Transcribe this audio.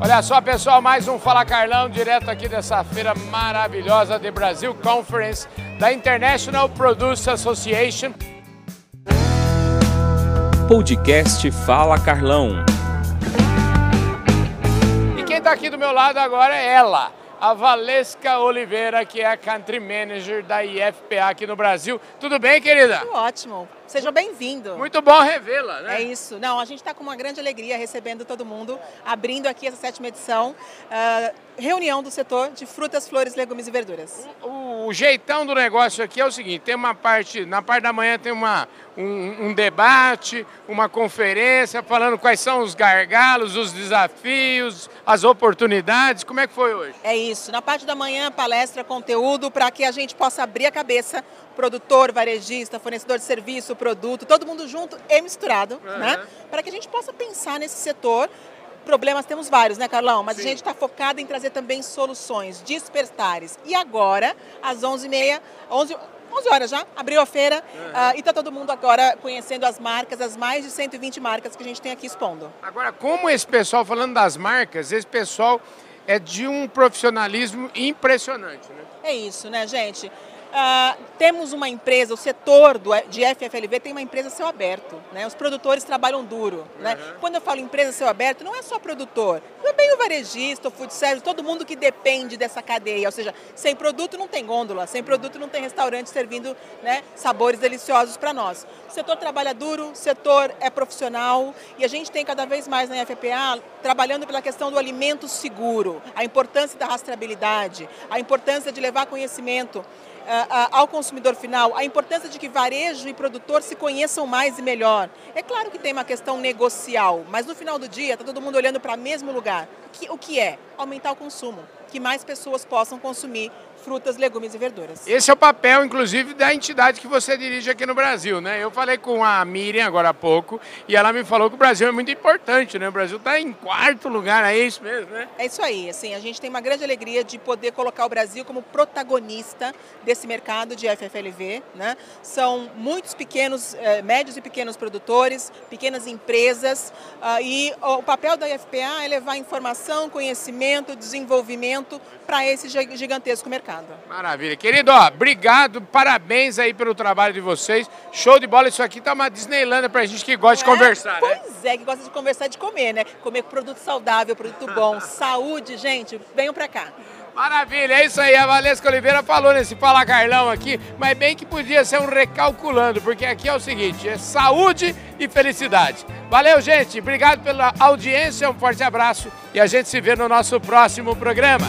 Olha só, pessoal, mais um Fala Carlão, direto aqui dessa feira maravilhosa de Brasil Conference da International Produce Association. Podcast Fala Carlão. E quem está aqui do meu lado agora é ela, a Valesca Oliveira, que é a Country Manager da IFPA aqui no Brasil. Tudo bem, querida? Tudo ótimo. Seja bem-vindo. Muito bom revê-la, né? É isso. Não, a gente está com uma grande alegria recebendo todo mundo, abrindo aqui essa sétima edição, uh, reunião do setor de frutas, flores, legumes e verduras. O, o, jeitão do negócio aqui é o seguinte, tem uma parte, na parte da manhã tem uma, um, um debate, uma conferência falando quais são os gargalos, os desafios, as oportunidades. Como é que foi hoje? É isso. Na parte da manhã, palestra, conteúdo, para que a gente possa abrir a cabeça produtor, varejista, fornecedor de serviço, produto, todo mundo junto e misturado, uhum. né? Para que a gente possa pensar nesse setor. Problemas temos vários, né, Carlão? Mas Sim. a gente está focado em trazer também soluções despertares. E agora, às 11h30, 11 11 horas já, abriu a feira uhum. uh, e está todo mundo agora conhecendo as marcas, as mais de 120 marcas que a gente tem aqui expondo. Agora, como esse pessoal, falando das marcas, esse pessoal é de um profissionalismo impressionante, né? É isso, né, gente? Uh, temos uma empresa, o setor do, de FFLV tem uma empresa céu aberto, né? Os produtores trabalham duro, né? Uhum. Quando eu falo empresa céu aberto, não é só produtor, também o varejista, o food service, todo mundo que depende dessa cadeia, ou seja, sem produto não tem gôndola, sem produto não tem restaurante servindo né, sabores deliciosos para nós. O setor trabalha duro, o setor é profissional e a gente tem cada vez mais na FPA trabalhando pela questão do alimento seguro, a importância da rastreabilidade, a importância de levar conhecimento ao consumidor final, a importância de que varejo e produtor se conheçam mais e melhor. É claro que tem uma questão negocial, mas no final do dia está todo mundo olhando para o mesmo lugar. O que, o que é? Aumentar o consumo, que mais pessoas possam consumir frutas, legumes e verduras. Esse é o papel, inclusive, da entidade que você dirige aqui no Brasil, né? Eu falei com a Miriam agora há pouco e ela me falou que o Brasil é muito importante, né? O Brasil está em quarto lugar, é isso mesmo, né? É isso aí, assim, a gente tem uma grande alegria de poder colocar o Brasil como protagonista desse mercado de FFLV, né? São muitos pequenos, eh, médios e pequenos produtores, pequenas empresas uh, e o papel da IFPA é levar informação, conhecimento, desenvolvimento para esse gigantesco mercado mercado. Maravilha. Querido, ó, obrigado, parabéns aí pelo trabalho de vocês. Show de bola, isso aqui tá uma Disneylândia pra gente que gosta Não de é? conversar, pois né? Pois é, que gosta de conversar e de comer, né? Comer produto saudável, produto bom, saúde, gente, venham pra cá. Maravilha, é isso aí. A Valesca Oliveira falou nesse Fala Carlão aqui, mas bem que podia ser um recalculando, porque aqui é o seguinte: é saúde e felicidade. Valeu, gente. Obrigado pela audiência, um forte abraço e a gente se vê no nosso próximo programa.